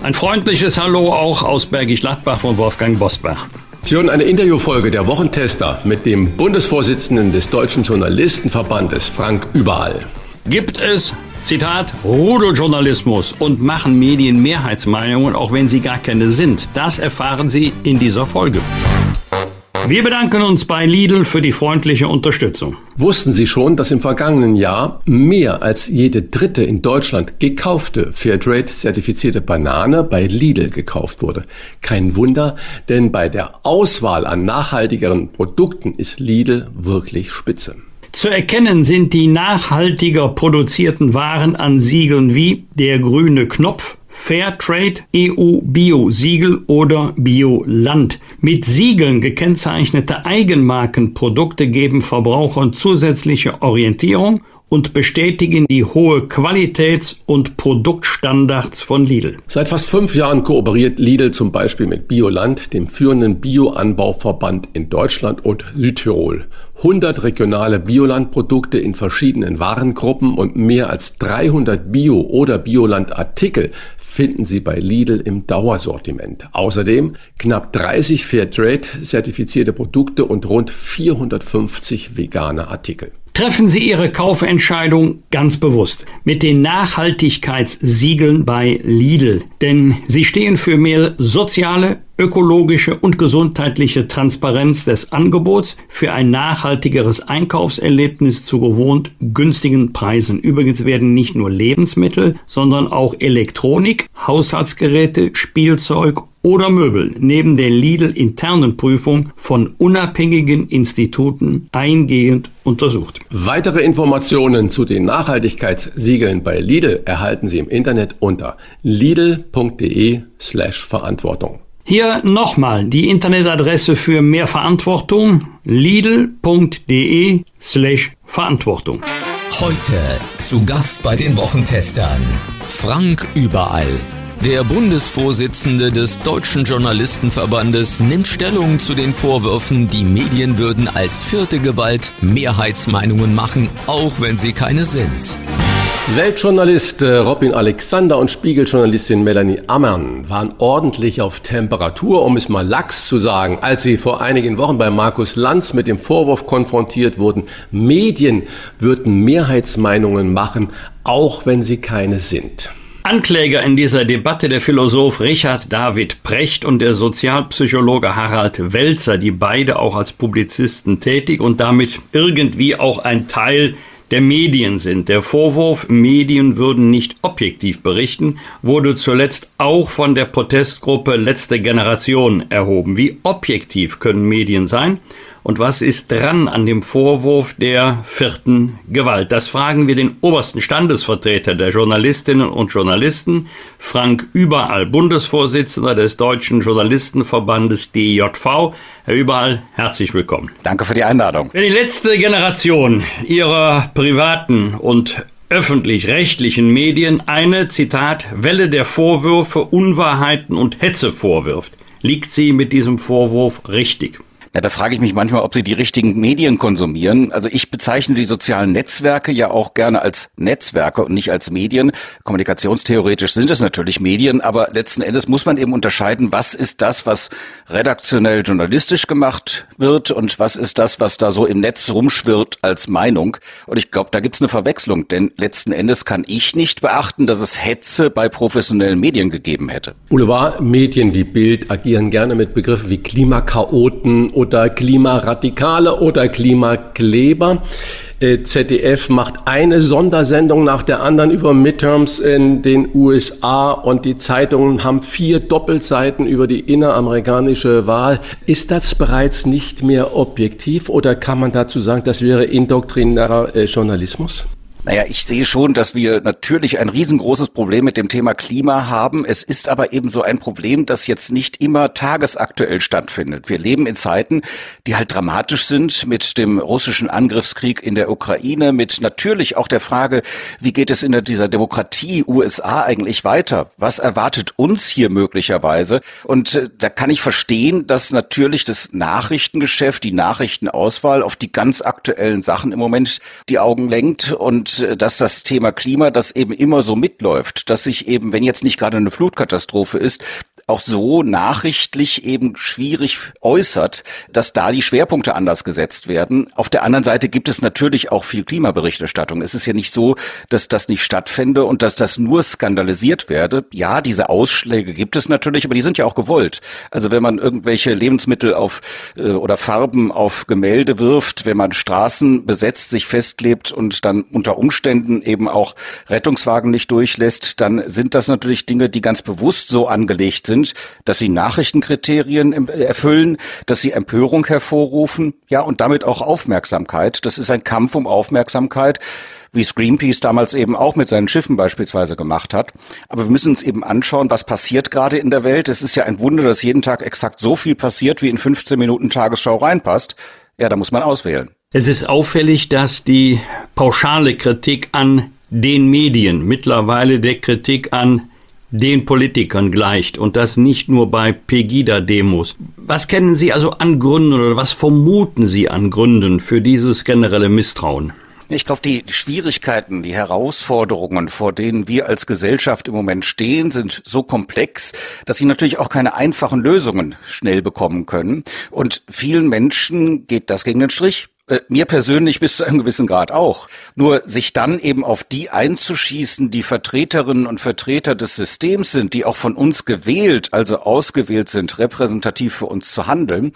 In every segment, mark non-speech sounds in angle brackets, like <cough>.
Ein freundliches Hallo auch aus Bergisch Gladbach von Wolfgang Bosbach. Sie hören eine Interviewfolge der Wochentester mit dem Bundesvorsitzenden des Deutschen Journalistenverbandes, Frank Überall. Gibt es, Zitat, Rudeljournalismus und machen Medien Mehrheitsmeinungen, auch wenn sie gar keine sind? Das erfahren Sie in dieser Folge. Wir bedanken uns bei Lidl für die freundliche Unterstützung. Wussten Sie schon, dass im vergangenen Jahr mehr als jede dritte in Deutschland gekaufte Fairtrade-zertifizierte Banane bei Lidl gekauft wurde? Kein Wunder, denn bei der Auswahl an nachhaltigeren Produkten ist Lidl wirklich spitze. Zu erkennen sind die nachhaltiger produzierten Waren an Siegeln wie der grüne Knopf, Fairtrade, EU Bio Siegel oder Bioland. Mit Siegeln gekennzeichnete Eigenmarkenprodukte geben Verbrauchern zusätzliche Orientierung und bestätigen die hohe Qualitäts- und Produktstandards von Lidl. Seit fast fünf Jahren kooperiert Lidl zum Beispiel mit Bioland, dem führenden Bioanbauverband in Deutschland und Südtirol. 100 regionale Biolandprodukte in verschiedenen Warengruppen und mehr als 300 Bio- oder Bioland-Artikel finden Sie bei Lidl im Dauersortiment. Außerdem knapp 30 Fairtrade-zertifizierte Produkte und rund 450 vegane Artikel. Treffen Sie Ihre Kaufentscheidung ganz bewusst mit den Nachhaltigkeitssiegeln bei Lidl, denn sie stehen für mehr soziale, ökologische und gesundheitliche Transparenz des Angebots für ein nachhaltigeres Einkaufserlebnis zu gewohnt günstigen Preisen. Übrigens werden nicht nur Lebensmittel, sondern auch Elektronik, Haushaltsgeräte, Spielzeug oder Möbel neben der Lidl-internen Prüfung von unabhängigen Instituten eingehend untersucht. Weitere Informationen zu den Nachhaltigkeitssiegeln bei Lidl erhalten Sie im Internet unter lidl.de slash Verantwortung. Hier nochmal die Internetadresse für mehr Verantwortung lidl.de slash Verantwortung. Heute zu Gast bei den Wochentestern Frank Überall. Der Bundesvorsitzende des Deutschen Journalistenverbandes nimmt Stellung zu den Vorwürfen, die Medien würden als vierte Gewalt Mehrheitsmeinungen machen, auch wenn sie keine sind. Weltjournalist äh, Robin Alexander und Spiegeljournalistin Melanie Ammern waren ordentlich auf Temperatur, um es mal lax zu sagen, als sie vor einigen Wochen bei Markus Lanz mit dem Vorwurf konfrontiert wurden, Medien würden Mehrheitsmeinungen machen, auch wenn sie keine sind. Ankläger in dieser Debatte der Philosoph Richard David Precht und der Sozialpsychologe Harald Welzer, die beide auch als Publizisten tätig und damit irgendwie auch ein Teil der Medien sind. Der Vorwurf, Medien würden nicht objektiv berichten, wurde zuletzt auch von der Protestgruppe Letzte Generation erhoben. Wie objektiv können Medien sein? Und was ist dran an dem Vorwurf der vierten Gewalt? Das fragen wir den obersten Standesvertreter der Journalistinnen und Journalisten, Frank Überall, Bundesvorsitzender des Deutschen Journalistenverbandes DJV. Herr Überall, herzlich willkommen. Danke für die Einladung. Wenn die letzte Generation ihrer privaten und öffentlich-rechtlichen Medien eine, Zitat, Welle der Vorwürfe, Unwahrheiten und Hetze vorwirft, liegt sie mit diesem Vorwurf richtig. Ja, da frage ich mich manchmal, ob sie die richtigen Medien konsumieren. Also ich bezeichne die sozialen Netzwerke ja auch gerne als Netzwerke und nicht als Medien. Kommunikationstheoretisch sind es natürlich Medien, aber letzten Endes muss man eben unterscheiden, was ist das, was redaktionell journalistisch gemacht wird und was ist das, was da so im Netz rumschwirrt als Meinung. Und ich glaube, da gibt's eine Verwechslung, denn letzten Endes kann ich nicht beachten, dass es Hetze bei professionellen Medien gegeben hätte. Boulevardmedien wie Bild agieren gerne mit Begriffen wie Klimakaoten oder Klimaradikale oder Klimakleber. Äh, ZDF macht eine Sondersendung nach der anderen über Midterms in den USA und die Zeitungen haben vier Doppelseiten über die inneramerikanische Wahl. Ist das bereits nicht mehr objektiv oder kann man dazu sagen, das wäre indoktrinärer äh, Journalismus? Naja, ich sehe schon, dass wir natürlich ein riesengroßes Problem mit dem Thema Klima haben. Es ist aber eben so ein Problem, das jetzt nicht immer tagesaktuell stattfindet. Wir leben in Zeiten, die halt dramatisch sind mit dem russischen Angriffskrieg in der Ukraine, mit natürlich auch der Frage, wie geht es in dieser Demokratie USA eigentlich weiter? Was erwartet uns hier möglicherweise? Und äh, da kann ich verstehen, dass natürlich das Nachrichtengeschäft, die Nachrichtenauswahl auf die ganz aktuellen Sachen im Moment die Augen lenkt und äh, dass das Thema Klima, das eben immer so mitläuft, dass sich eben, wenn jetzt nicht gerade eine Flutkatastrophe ist, auch so nachrichtlich eben schwierig äußert, dass da die Schwerpunkte anders gesetzt werden. Auf der anderen Seite gibt es natürlich auch viel Klimaberichterstattung. Es ist ja nicht so, dass das nicht stattfände und dass das nur skandalisiert werde. Ja, diese Ausschläge gibt es natürlich, aber die sind ja auch gewollt. Also wenn man irgendwelche Lebensmittel auf äh, oder Farben auf Gemälde wirft, wenn man Straßen besetzt, sich festklebt und dann unter Umständen eben auch Rettungswagen nicht durchlässt, dann sind das natürlich Dinge, die ganz bewusst so angelegt sind sind, dass sie Nachrichtenkriterien erfüllen, dass sie Empörung hervorrufen, ja, und damit auch Aufmerksamkeit. Das ist ein Kampf um Aufmerksamkeit wie es Greenpeace damals eben auch mit seinen Schiffen beispielsweise gemacht hat. Aber wir müssen uns eben anschauen, was passiert gerade in der Welt. Es ist ja ein Wunder, dass jeden Tag exakt so viel passiert, wie in 15 Minuten Tagesschau reinpasst. Ja, da muss man auswählen. Es ist auffällig, dass die pauschale Kritik an den Medien mittlerweile der Kritik an den Politikern gleicht und das nicht nur bei Pegida-Demos. Was kennen Sie also an Gründen oder was vermuten Sie an Gründen für dieses generelle Misstrauen? Ich glaube, die Schwierigkeiten, die Herausforderungen, vor denen wir als Gesellschaft im Moment stehen, sind so komplex, dass sie natürlich auch keine einfachen Lösungen schnell bekommen können. Und vielen Menschen geht das gegen den Strich. Äh, mir persönlich bis zu einem gewissen Grad auch. Nur sich dann eben auf die einzuschießen, die Vertreterinnen und Vertreter des Systems sind, die auch von uns gewählt, also ausgewählt sind, repräsentativ für uns zu handeln,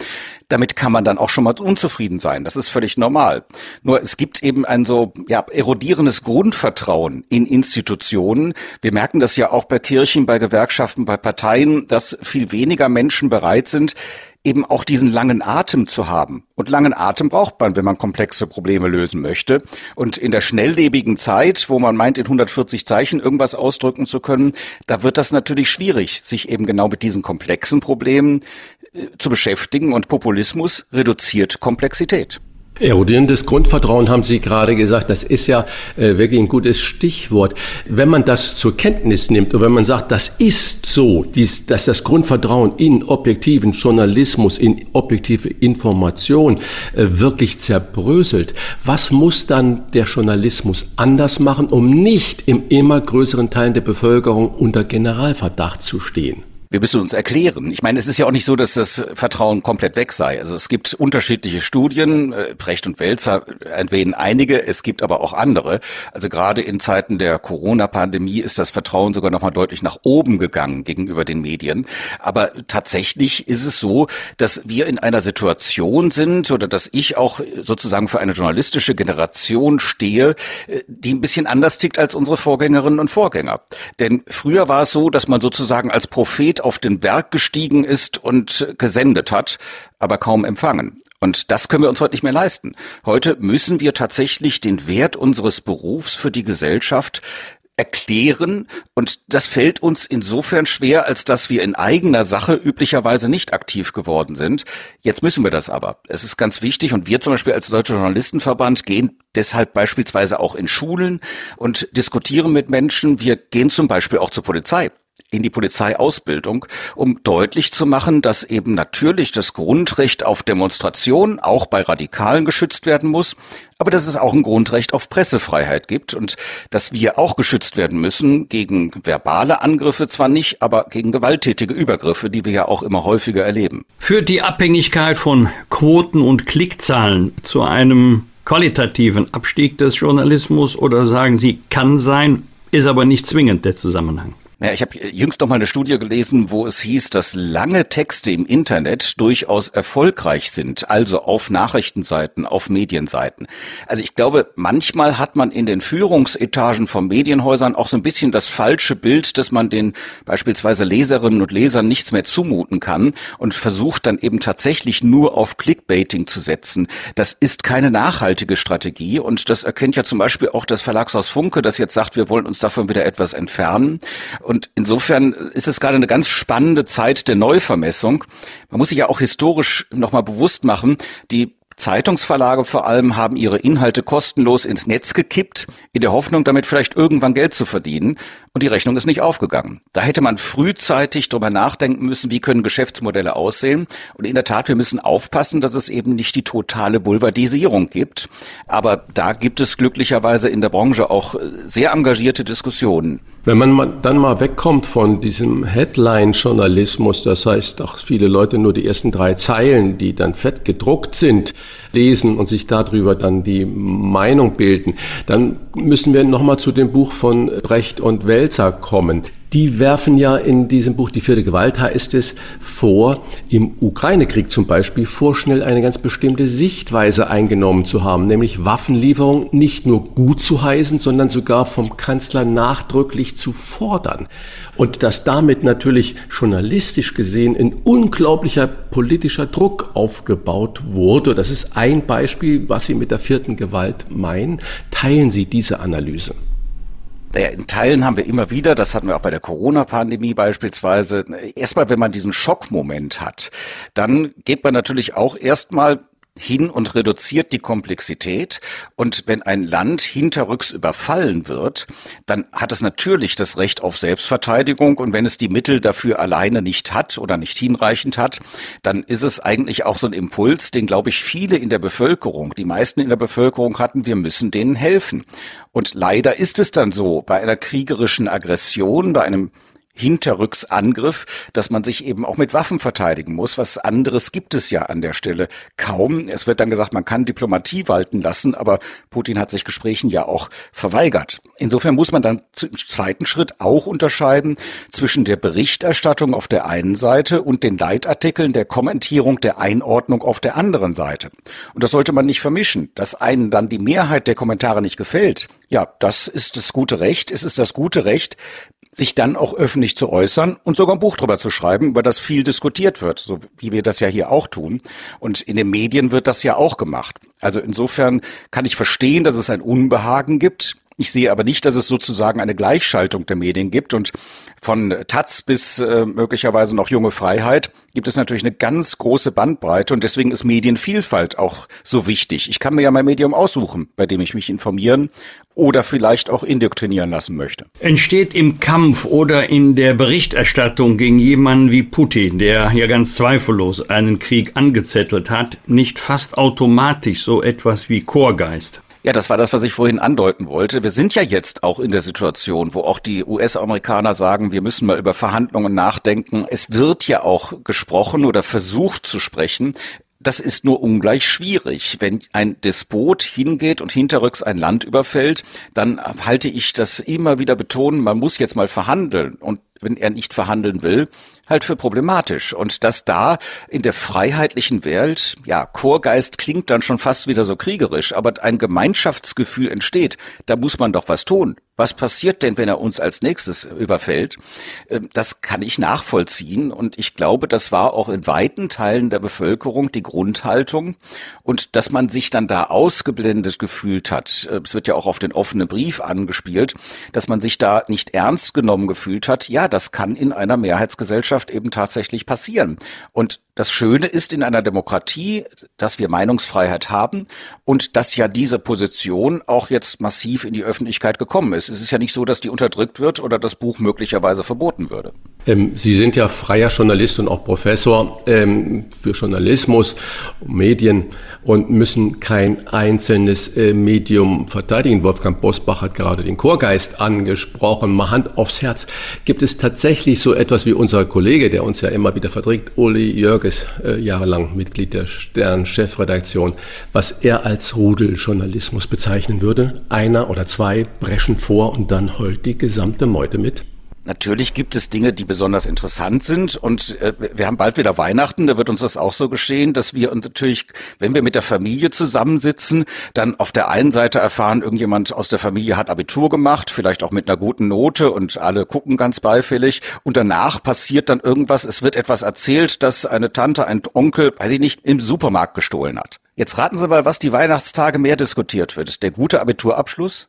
damit kann man dann auch schon mal unzufrieden sein. Das ist völlig normal. Nur es gibt eben ein so ja, erodierendes Grundvertrauen in Institutionen. Wir merken das ja auch bei Kirchen, bei Gewerkschaften, bei Parteien, dass viel weniger Menschen bereit sind, eben auch diesen langen Atem zu haben. Und langen Atem braucht man, wenn man komplexe Probleme lösen möchte. Und in der schnelllebigen Zeit, wo man meint, in 140 Zeichen irgendwas ausdrücken zu können, da wird das natürlich schwierig, sich eben genau mit diesen komplexen Problemen äh, zu beschäftigen. Und Populismus reduziert Komplexität. Erodierendes Grundvertrauen haben Sie gerade gesagt, das ist ja äh, wirklich ein gutes Stichwort. Wenn man das zur Kenntnis nimmt und wenn man sagt, das ist so, dies, dass das Grundvertrauen in objektiven Journalismus, in objektive Information äh, wirklich zerbröselt, was muss dann der Journalismus anders machen, um nicht im immer größeren Teil der Bevölkerung unter Generalverdacht zu stehen? Wir müssen uns erklären. Ich meine, es ist ja auch nicht so, dass das Vertrauen komplett weg sei. Also es gibt unterschiedliche Studien, äh, Precht und Welzer erwähnen einige, es gibt aber auch andere. Also gerade in Zeiten der Corona-Pandemie ist das Vertrauen sogar noch mal deutlich nach oben gegangen gegenüber den Medien. Aber tatsächlich ist es so, dass wir in einer Situation sind oder dass ich auch sozusagen für eine journalistische Generation stehe, äh, die ein bisschen anders tickt als unsere Vorgängerinnen und Vorgänger. Denn früher war es so, dass man sozusagen als Prophet auf den Berg gestiegen ist und gesendet hat, aber kaum empfangen. Und das können wir uns heute nicht mehr leisten. Heute müssen wir tatsächlich den Wert unseres Berufs für die Gesellschaft erklären und das fällt uns insofern schwer, als dass wir in eigener Sache üblicherweise nicht aktiv geworden sind. Jetzt müssen wir das aber. Es ist ganz wichtig und wir zum Beispiel als Deutscher Journalistenverband gehen deshalb beispielsweise auch in Schulen und diskutieren mit Menschen. Wir gehen zum Beispiel auch zur Polizei in die Polizeiausbildung, um deutlich zu machen, dass eben natürlich das Grundrecht auf Demonstration auch bei Radikalen geschützt werden muss, aber dass es auch ein Grundrecht auf Pressefreiheit gibt und dass wir auch geschützt werden müssen gegen verbale Angriffe zwar nicht, aber gegen gewalttätige Übergriffe, die wir ja auch immer häufiger erleben. Führt die Abhängigkeit von Quoten und Klickzahlen zu einem qualitativen Abstieg des Journalismus oder sagen Sie, kann sein, ist aber nicht zwingend der Zusammenhang? Ja, ich habe jüngst noch mal eine Studie gelesen, wo es hieß, dass lange Texte im Internet durchaus erfolgreich sind, also auf Nachrichtenseiten, auf Medienseiten. Also ich glaube, manchmal hat man in den Führungsetagen von Medienhäusern auch so ein bisschen das falsche Bild, dass man den beispielsweise Leserinnen und Lesern nichts mehr zumuten kann und versucht dann eben tatsächlich nur auf Clickbaiting zu setzen. Das ist keine nachhaltige Strategie und das erkennt ja zum Beispiel auch das Verlagshaus Funke, das jetzt sagt, wir wollen uns davon wieder etwas entfernen. Insofern ist es gerade eine ganz spannende Zeit der Neuvermessung. Man muss sich ja auch historisch nochmal bewusst machen, die Zeitungsverlage vor allem haben ihre Inhalte kostenlos ins Netz gekippt, in der Hoffnung, damit vielleicht irgendwann Geld zu verdienen. Und die Rechnung ist nicht aufgegangen. Da hätte man frühzeitig drüber nachdenken müssen, wie können Geschäftsmodelle aussehen. Und in der Tat, wir müssen aufpassen, dass es eben nicht die totale Boulevardisierung gibt. Aber da gibt es glücklicherweise in der Branche auch sehr engagierte Diskussionen. Wenn man dann mal wegkommt von diesem Headline-Journalismus, das heißt auch viele Leute nur die ersten drei Zeilen, die dann fett gedruckt sind, lesen und sich darüber dann die Meinung bilden, dann müssen wir nochmal zu dem Buch von Brecht und Welzer kommen die werfen ja in diesem Buch Die vierte Gewalt heißt es vor, im Ukraine-Krieg zum Beispiel vorschnell eine ganz bestimmte Sichtweise eingenommen zu haben, nämlich Waffenlieferung nicht nur gut zu heißen, sondern sogar vom Kanzler nachdrücklich zu fordern. Und dass damit natürlich journalistisch gesehen ein unglaublicher politischer Druck aufgebaut wurde. Das ist ein Beispiel, was Sie mit der vierten Gewalt meinen. Teilen Sie diese Analyse? Naja, in Teilen haben wir immer wieder, das hatten wir auch bei der Corona-Pandemie beispielsweise, erstmal, wenn man diesen Schockmoment hat, dann geht man natürlich auch erstmal hin und reduziert die Komplexität. Und wenn ein Land hinterrücks überfallen wird, dann hat es natürlich das Recht auf Selbstverteidigung. Und wenn es die Mittel dafür alleine nicht hat oder nicht hinreichend hat, dann ist es eigentlich auch so ein Impuls, den, glaube ich, viele in der Bevölkerung, die meisten in der Bevölkerung hatten, wir müssen denen helfen. Und leider ist es dann so, bei einer kriegerischen Aggression, bei einem Hinterrücksangriff, dass man sich eben auch mit Waffen verteidigen muss. Was anderes gibt es ja an der Stelle kaum. Es wird dann gesagt, man kann Diplomatie walten lassen, aber Putin hat sich Gesprächen ja auch verweigert. Insofern muss man dann im zweiten Schritt auch unterscheiden zwischen der Berichterstattung auf der einen Seite und den Leitartikeln, der Kommentierung, der Einordnung auf der anderen Seite. Und das sollte man nicht vermischen. Dass einen dann die Mehrheit der Kommentare nicht gefällt, ja, das ist das gute Recht. Es ist das gute Recht, sich dann auch öffentlich zu äußern und sogar ein Buch drüber zu schreiben, über das viel diskutiert wird, so wie wir das ja hier auch tun. Und in den Medien wird das ja auch gemacht. Also insofern kann ich verstehen, dass es ein Unbehagen gibt. Ich sehe aber nicht, dass es sozusagen eine Gleichschaltung der Medien gibt. Und von Taz bis äh, möglicherweise noch junge Freiheit gibt es natürlich eine ganz große Bandbreite und deswegen ist Medienvielfalt auch so wichtig. Ich kann mir ja mein Medium aussuchen, bei dem ich mich informieren oder vielleicht auch indoktrinieren lassen möchte. Entsteht im Kampf oder in der Berichterstattung gegen jemanden wie Putin, der ja ganz zweifellos einen Krieg angezettelt hat, nicht fast automatisch so etwas wie Chorgeist? Ja, das war das, was ich vorhin andeuten wollte. Wir sind ja jetzt auch in der Situation, wo auch die US-Amerikaner sagen, wir müssen mal über Verhandlungen nachdenken. Es wird ja auch gesprochen oder versucht zu sprechen. Das ist nur ungleich schwierig. Wenn ein Despot hingeht und hinterrücks ein Land überfällt, dann halte ich das immer wieder betonen, man muss jetzt mal verhandeln. Und wenn er nicht verhandeln will, halt für problematisch. Und dass da in der freiheitlichen Welt, ja, Chorgeist klingt dann schon fast wieder so kriegerisch, aber ein Gemeinschaftsgefühl entsteht, da muss man doch was tun. Was passiert denn, wenn er uns als nächstes überfällt? Ähm, das kann ich nachvollziehen und ich glaube, das war auch in weiten Teilen der Bevölkerung die Grundhaltung und dass man sich dann da ausgeblendet gefühlt hat. Äh, es wird ja auch auf den offenen Brief angespielt, dass man sich da nicht ernst genommen gefühlt hat. Ja, das kann in einer Mehrheitsgesellschaft eben tatsächlich passieren. Und das Schöne ist in einer Demokratie, dass wir Meinungsfreiheit haben und dass ja diese Position auch jetzt massiv in die Öffentlichkeit gekommen ist. Es ist ja nicht so, dass die unterdrückt wird oder das Buch möglicherweise verboten würde. Ähm, Sie sind ja freier Journalist und auch Professor ähm, für Journalismus, Medien und müssen kein einzelnes äh, Medium verteidigen. Wolfgang Bosbach hat gerade den Chorgeist angesprochen. Mal Hand aufs Herz. Gibt es tatsächlich so etwas wie unser Kollege, der uns ja immer wieder verträgt, Uli Jörges, äh, jahrelang Mitglied der Stern-Chefredaktion, was er als Rudeljournalismus bezeichnen würde? Einer oder zwei brechen vor und dann heult die gesamte Meute mit? Natürlich gibt es Dinge, die besonders interessant sind und äh, wir haben bald wieder Weihnachten, da wird uns das auch so geschehen, dass wir uns natürlich, wenn wir mit der Familie zusammensitzen, dann auf der einen Seite erfahren, irgendjemand aus der Familie hat Abitur gemacht, vielleicht auch mit einer guten Note und alle gucken ganz beifällig und danach passiert dann irgendwas, es wird etwas erzählt, dass eine Tante, ein Onkel, weiß ich nicht, im Supermarkt gestohlen hat. Jetzt raten Sie mal, was die Weihnachtstage mehr diskutiert wird. Der gute Abiturabschluss?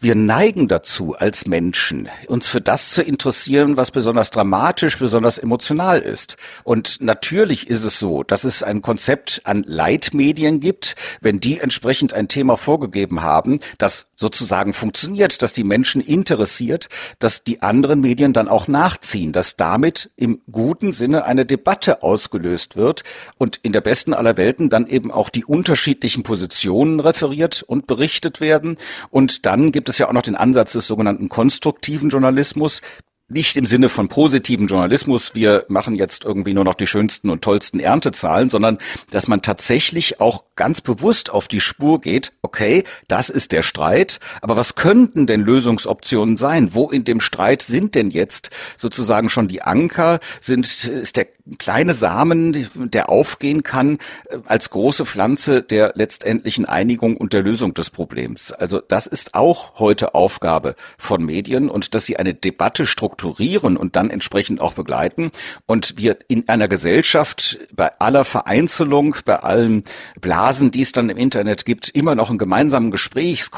Wir neigen dazu als Menschen, uns für das zu interessieren, was besonders dramatisch, besonders emotional ist. Und natürlich ist es so, dass es ein Konzept an Leitmedien gibt, wenn die entsprechend ein Thema vorgegeben haben, das sozusagen funktioniert, dass die Menschen interessiert, dass die anderen Medien dann auch nachziehen, dass damit im guten Sinne eine Debatte ausgelöst wird und in der besten aller Welten dann eben auch die unterschiedlichen Positionen referiert und berichtet werden und dann gibt es ja auch noch den Ansatz des sogenannten konstruktiven Journalismus, nicht im Sinne von positiven Journalismus, wir machen jetzt irgendwie nur noch die schönsten und tollsten Erntezahlen, sondern dass man tatsächlich auch ganz bewusst auf die Spur geht, okay, das ist der Streit, aber was könnten denn Lösungsoptionen sein? Wo in dem Streit sind denn jetzt sozusagen schon die Anker? Sind, ist der kleine Samen, der aufgehen kann äh, als große Pflanze der letztendlichen Einigung und der Lösung des Problems. Also das ist auch heute Aufgabe von Medien und dass sie eine Debatte strukturieren und dann entsprechend auch begleiten und wir in einer Gesellschaft bei aller Vereinzelung, bei allen Blasen, die es dann im Internet gibt, immer noch einen gemeinsamen Gesprächs-,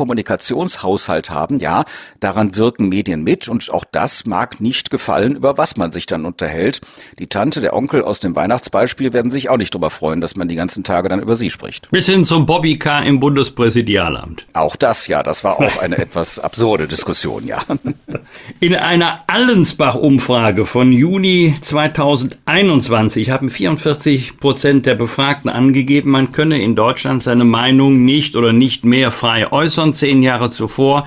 haben. Ja, daran wirken Medien mit und auch das mag nicht gefallen, über was man sich dann unterhält. Die Tante der Onkel aus dem Weihnachtsbeispiel werden sich auch nicht darüber freuen, dass man die ganzen Tage dann über sie spricht. Bis hin zum Bobby Car im Bundespräsidialamt. Auch das, ja, das war auch eine <laughs> etwas absurde Diskussion, ja. <laughs> In einer Allensbach-Umfrage von Juni 2021 haben 44 Prozent der Befragten angegeben, man könne in Deutschland seine Meinung nicht oder nicht mehr frei äußern. Zehn Jahre zuvor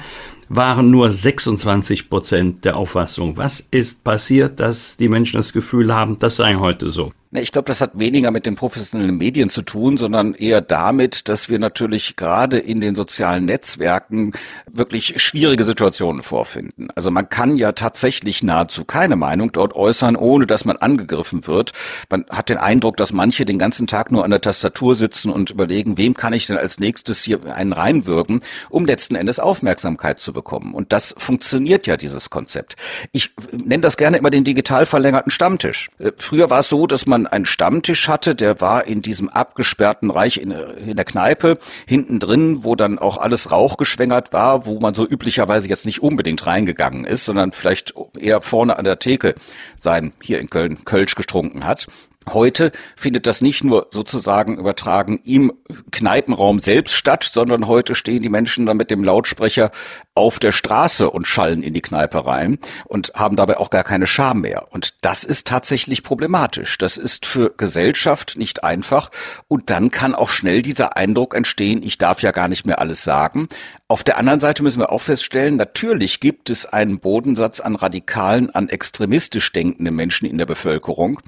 waren nur 26 Prozent der Auffassung. Was ist passiert, dass die Menschen das Gefühl haben, das sei heute so? Ich glaube, das hat weniger mit den professionellen Medien zu tun, sondern eher damit, dass wir natürlich gerade in den sozialen Netzwerken wirklich schwierige Situationen vorfinden. Also man kann ja tatsächlich nahezu keine Meinung dort äußern, ohne dass man angegriffen wird. Man hat den Eindruck, dass manche den ganzen Tag nur an der Tastatur sitzen und überlegen, wem kann ich denn als nächstes hier einen reinwirken, um letzten Endes Aufmerksamkeit zu bekommen. Und das funktioniert ja, dieses Konzept. Ich nenne das gerne immer den digital verlängerten Stammtisch. Äh, früher war es so, dass man man einen Stammtisch hatte, der war in diesem abgesperrten Reich in, in der Kneipe, hinten drin, wo dann auch alles rauchgeschwängert war, wo man so üblicherweise jetzt nicht unbedingt reingegangen ist, sondern vielleicht eher vorne an der Theke sein, hier in Köln, Kölsch getrunken hat. Heute findet das nicht nur sozusagen übertragen im Kneipenraum selbst statt, sondern heute stehen die Menschen dann mit dem Lautsprecher auf der Straße und schallen in die Kneipe rein und haben dabei auch gar keine Scham mehr. Und das ist tatsächlich problematisch. Das ist für Gesellschaft nicht einfach. Und dann kann auch schnell dieser Eindruck entstehen, ich darf ja gar nicht mehr alles sagen. Auf der anderen Seite müssen wir auch feststellen, natürlich gibt es einen Bodensatz an radikalen, an extremistisch denkenden Menschen in der Bevölkerung,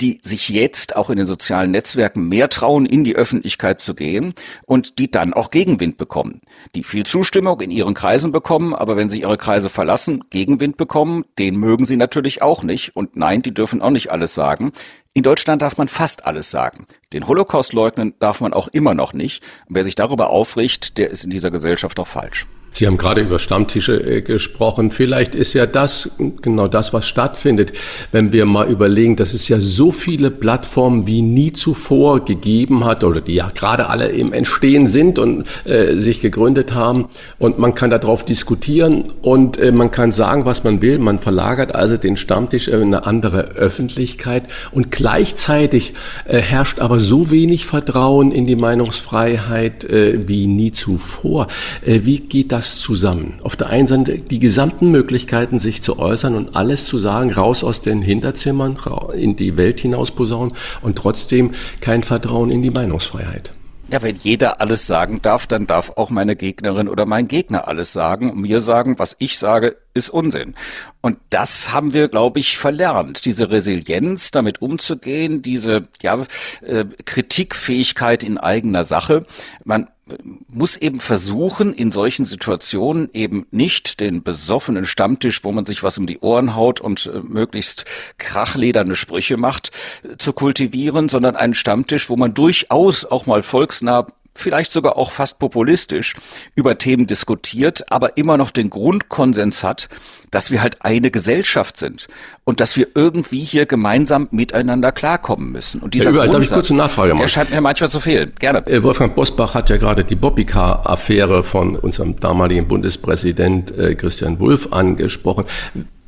die sich jetzt auch in den sozialen Netzwerken mehr trauen, in die Öffentlichkeit zu gehen und die dann auch Gegenwind bekommen, die viel Zustimmung in ihren Kreisen bekommen, aber wenn sie ihre Kreise verlassen, Gegenwind bekommen, den mögen sie natürlich auch nicht und nein, die dürfen auch nicht alles sagen. In Deutschland darf man fast alles sagen. Den Holocaust leugnen darf man auch immer noch nicht. Wer sich darüber aufricht, der ist in dieser Gesellschaft auch falsch. Sie haben gerade über Stammtische äh, gesprochen. Vielleicht ist ja das genau das, was stattfindet, wenn wir mal überlegen, dass es ja so viele Plattformen wie nie zuvor gegeben hat oder die ja gerade alle im Entstehen sind und äh, sich gegründet haben. Und man kann darauf diskutieren und äh, man kann sagen, was man will. Man verlagert also den Stammtisch in eine andere Öffentlichkeit und gleichzeitig äh, herrscht aber so wenig Vertrauen in die Meinungsfreiheit äh, wie nie zuvor. Äh, wie geht das das zusammen. Auf der einen Seite die gesamten Möglichkeiten, sich zu äußern und alles zu sagen, raus aus den Hinterzimmern, in die Welt hinaus posaunen und trotzdem kein Vertrauen in die Meinungsfreiheit. Ja, wenn jeder alles sagen darf, dann darf auch meine Gegnerin oder mein Gegner alles sagen und mir sagen, was ich sage, ist Unsinn. Und das haben wir, glaube ich, verlernt. Diese Resilienz, damit umzugehen, diese ja, äh, Kritikfähigkeit in eigener Sache. Man muss eben versuchen, in solchen Situationen eben nicht den besoffenen Stammtisch, wo man sich was um die Ohren haut und äh, möglichst krachlederne Sprüche macht, zu kultivieren, sondern einen Stammtisch, wo man durchaus auch mal volksnah vielleicht sogar auch fast populistisch über Themen diskutiert, aber immer noch den Grundkonsens hat, dass wir halt eine Gesellschaft sind und dass wir irgendwie hier gemeinsam miteinander klarkommen müssen. Und dieser ja, überall, darf ich kurz eine Nachfrage machen? Der scheint mir manchmal zu fehlen. Gerne. Äh, Wolfgang Bosbach hat ja gerade die Bobbycar-Affäre von unserem damaligen Bundespräsident äh, Christian Wulff angesprochen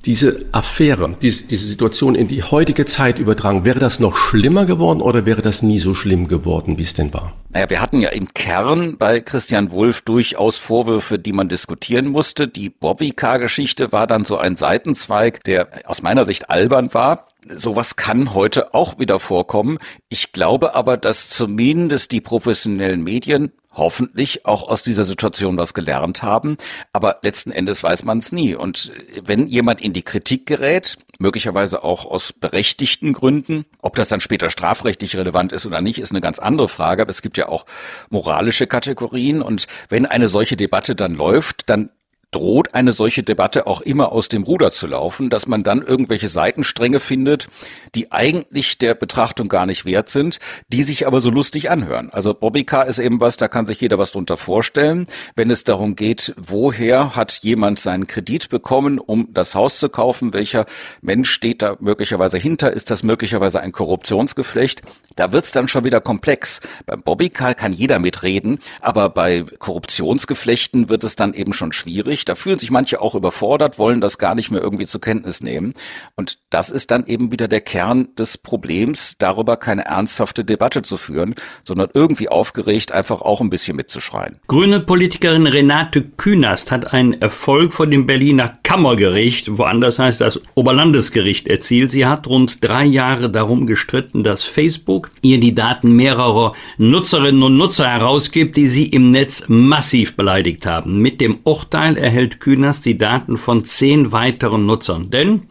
diese Affäre, diese, Situation in die heutige Zeit übertragen, wäre das noch schlimmer geworden oder wäre das nie so schlimm geworden, wie es denn war? Naja, wir hatten ja im Kern bei Christian Wulff durchaus Vorwürfe, die man diskutieren musste. Die Bobby-Car-Geschichte war dann so ein Seitenzweig, der aus meiner Sicht albern war. Sowas kann heute auch wieder vorkommen. Ich glaube aber, dass zumindest die professionellen Medien hoffentlich auch aus dieser Situation was gelernt haben. Aber letzten Endes weiß man es nie. Und wenn jemand in die Kritik gerät, möglicherweise auch aus berechtigten Gründen, ob das dann später strafrechtlich relevant ist oder nicht, ist eine ganz andere Frage. Aber es gibt ja auch moralische Kategorien. Und wenn eine solche Debatte dann läuft, dann droht eine solche Debatte auch immer aus dem Ruder zu laufen, dass man dann irgendwelche Seitenstränge findet, die eigentlich der Betrachtung gar nicht wert sind, die sich aber so lustig anhören. Also Bobbycar ist eben was, da kann sich jeder was drunter vorstellen. Wenn es darum geht, woher hat jemand seinen Kredit bekommen, um das Haus zu kaufen, welcher Mensch steht da möglicherweise hinter, ist das möglicherweise ein Korruptionsgeflecht, da wird's dann schon wieder komplex. Beim Bobbycar kann jeder mitreden, aber bei Korruptionsgeflechten wird es dann eben schon schwierig schwierig. Da fühlen sich manche auch überfordert, wollen das gar nicht mehr irgendwie zur Kenntnis nehmen. Und das ist dann eben wieder der Kern des Problems, darüber keine ernsthafte Debatte zu führen, sondern irgendwie aufgeregt einfach auch ein bisschen mitzuschreien. Grüne Politikerin Renate Künast hat einen Erfolg vor dem Berliner Kammergericht, woanders heißt das Oberlandesgericht, erzielt. Sie hat rund drei Jahre darum gestritten, dass Facebook ihr die Daten mehrerer Nutzerinnen und Nutzer herausgibt, die sie im Netz massiv beleidigt haben. Mit dem Urteil erhält Künast die Daten von zehn weiteren Nutzern. Denn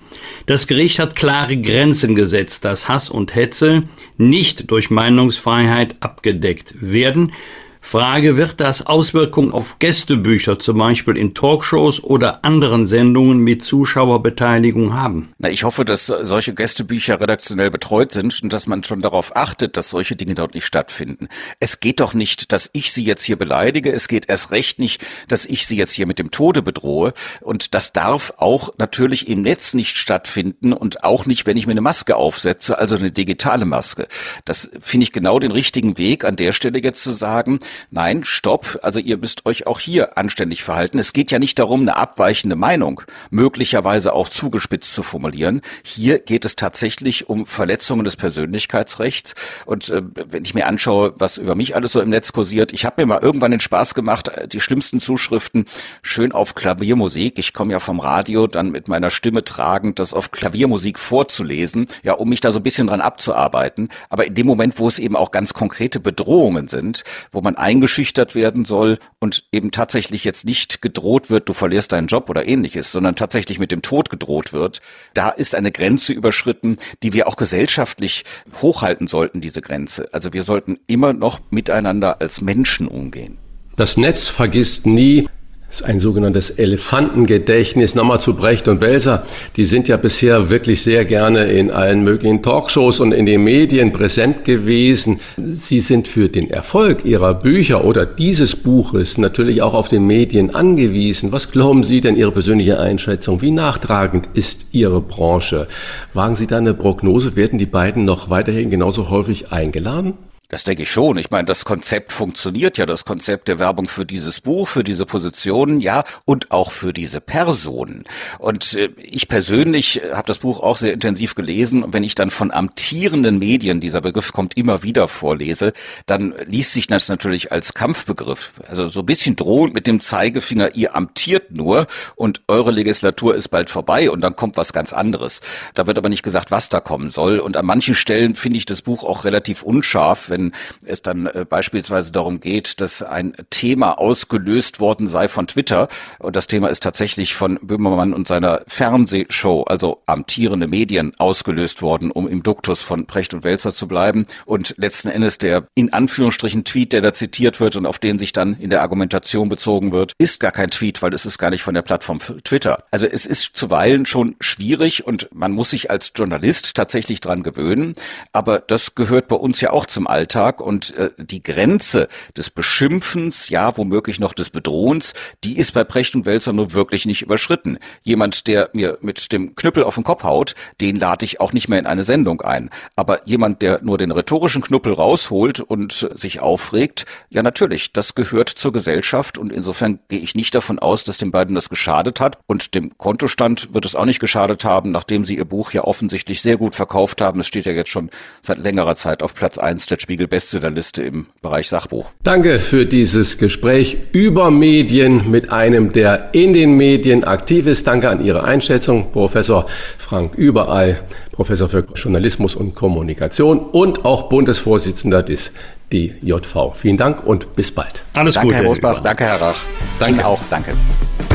das Gericht hat klare Grenzen gesetzt, dass Hass und Hetze nicht durch Meinungsfreiheit abgedeckt werden. Frage, wird das Auswirkungen auf Gästebücher, zum Beispiel in Talkshows oder anderen Sendungen mit Zuschauerbeteiligung haben? Na, ich hoffe, dass solche Gästebücher redaktionell betreut sind und dass man schon darauf achtet, dass solche Dinge dort nicht stattfinden. Es geht doch nicht, dass ich sie jetzt hier beleidige. Es geht erst recht nicht, dass ich sie jetzt hier mit dem Tode bedrohe. Und das darf auch natürlich im Netz nicht stattfinden und auch nicht, wenn ich mir eine Maske aufsetze, also eine digitale Maske. Das finde ich genau den richtigen Weg, an der Stelle jetzt zu sagen, nein, stopp, also ihr müsst euch auch hier anständig verhalten. Es geht ja nicht darum, eine abweichende Meinung möglicherweise auch zugespitzt zu formulieren. Hier geht es tatsächlich um Verletzungen des Persönlichkeitsrechts. Und äh, wenn ich mir anschaue, was über mich alles so im Netz kursiert, ich habe mir mal irgendwann den Spaß gemacht, äh, die schlimmsten Zuschriften schön auf Klaviermusik. Ich komme ja vom Radio, dann mit meiner Stimme tragend, das auf Klaviermusik vorzulesen, ja, um mich da so ein bisschen dran abzuarbeiten. Aber in dem Moment, wo es eben auch ganz konkrete Bedrohungen sind, wo man eingeschüchtert werden soll und eben tatsächlich jetzt nicht gedroht wird, du verlierst deinen Job oder ähnliches, sondern tatsächlich mit dem Tod gedroht wird, da ist eine Grenze überschritten, die wir auch gesellschaftlich hochhalten sollten, diese Grenze. Also wir sollten immer noch miteinander als Menschen umgehen. Das Netz vergisst nie, ist ein sogenanntes Elefantengedächtnis. Nochmal zu Brecht und Welser. Die sind ja bisher wirklich sehr gerne in allen möglichen Talkshows und in den Medien präsent gewesen. Sie sind für den Erfolg ihrer Bücher oder dieses Buches natürlich auch auf den Medien angewiesen. Was glauben Sie denn Ihre persönliche Einschätzung? Wie nachtragend ist Ihre Branche? Wagen Sie da eine Prognose? Werden die beiden noch weiterhin genauso häufig eingeladen? Das denke ich schon. Ich meine, das Konzept funktioniert ja, das Konzept der Werbung für dieses Buch, für diese Positionen, ja, und auch für diese Personen. Und äh, ich persönlich habe das Buch auch sehr intensiv gelesen. Und wenn ich dann von amtierenden Medien, dieser Begriff kommt immer wieder vorlese, dann liest sich das natürlich als Kampfbegriff. Also so ein bisschen drohend mit dem Zeigefinger, ihr amtiert nur und eure Legislatur ist bald vorbei und dann kommt was ganz anderes. Da wird aber nicht gesagt, was da kommen soll. Und an manchen Stellen finde ich das Buch auch relativ unscharf, wenn es dann äh, beispielsweise darum geht, dass ein Thema ausgelöst worden sei von Twitter. Und das Thema ist tatsächlich von Böhmermann und seiner Fernsehshow, also amtierende Medien, ausgelöst worden, um im Duktus von Precht und Welzer zu bleiben. Und letzten Endes der in Anführungsstrichen Tweet, der da zitiert wird und auf den sich dann in der Argumentation bezogen wird, ist gar kein Tweet, weil es ist gar nicht von der Plattform Twitter. Also es ist zuweilen schon schwierig und man muss sich als Journalist tatsächlich dran gewöhnen, aber das gehört bei uns ja auch zum Alltag und äh, die Grenze des Beschimpfens, ja, womöglich noch des Bedrohens, die ist bei Precht und Wälzer nur wirklich nicht überschritten. Jemand, der mir mit dem Knüppel auf den Kopf haut, den lade ich auch nicht mehr in eine Sendung ein. Aber jemand, der nur den rhetorischen Knüppel rausholt und sich aufregt, ja natürlich, das gehört zur Gesellschaft und insofern gehe ich nicht davon aus, dass den beiden das geschadet hat und dem Kontostand wird es auch nicht geschadet haben, nachdem sie ihr Buch ja offensichtlich sehr gut verkauft haben. Es steht ja jetzt schon seit längerer Zeit auf Platz eins der Spiegel Bestsellerliste im Bereich Sachbuch. Danke für dieses Gespräch über Medien mit einem, der in den Medien aktiv ist. Danke an Ihre Einschätzung, Professor Frank Überall, Professor für Journalismus und Kommunikation und auch Bundesvorsitzender des DJV. Vielen Dank und bis bald. Alles danke, Gute. Herr Rosbach. Danke, Herr Rach. Danke Ihnen auch. Danke.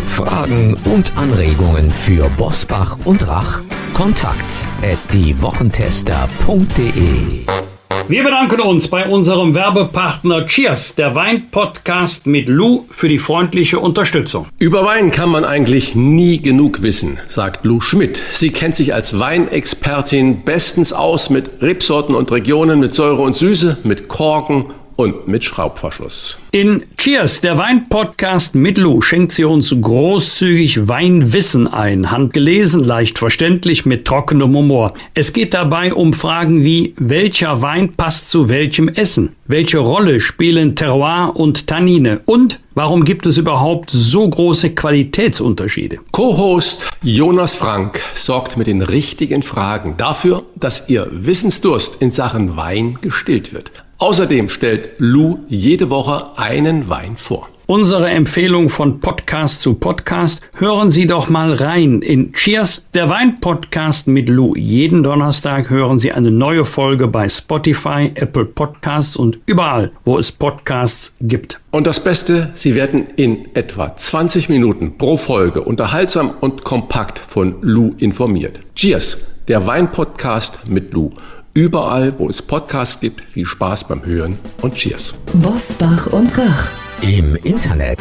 Fragen und Anregungen für Bosbach und Rach? Kontakt at diewochentester.de wir bedanken uns bei unserem Werbepartner Cheers, der Wein-Podcast mit Lou, für die freundliche Unterstützung. Über Wein kann man eigentlich nie genug wissen, sagt Lou Schmidt. Sie kennt sich als Weinexpertin bestens aus mit Rebsorten und Regionen, mit Säure und Süße, mit Korken und mit Schraubverschluss. In Cheers, der Wein-Podcast mit Lou, schenkt sie uns großzügig Weinwissen ein. Handgelesen, leicht verständlich, mit trockenem Humor. Es geht dabei um Fragen wie, welcher Wein passt zu welchem Essen? Welche Rolle spielen Terroir und Tannine? Und warum gibt es überhaupt so große Qualitätsunterschiede? Co-Host Jonas Frank sorgt mit den richtigen Fragen dafür, dass Ihr Wissensdurst in Sachen Wein gestillt wird. Außerdem stellt Lou jede Woche einen Wein vor. Unsere Empfehlung von Podcast zu Podcast. Hören Sie doch mal rein in Cheers, der Wein-Podcast mit Lou. Jeden Donnerstag hören Sie eine neue Folge bei Spotify, Apple Podcasts und überall, wo es Podcasts gibt. Und das Beste, Sie werden in etwa 20 Minuten pro Folge unterhaltsam und kompakt von Lou informiert. Cheers, der Wein-Podcast mit Lou. Überall, wo es Podcasts gibt, viel Spaß beim Hören und Cheers. Bosbach und Rach. Im Internet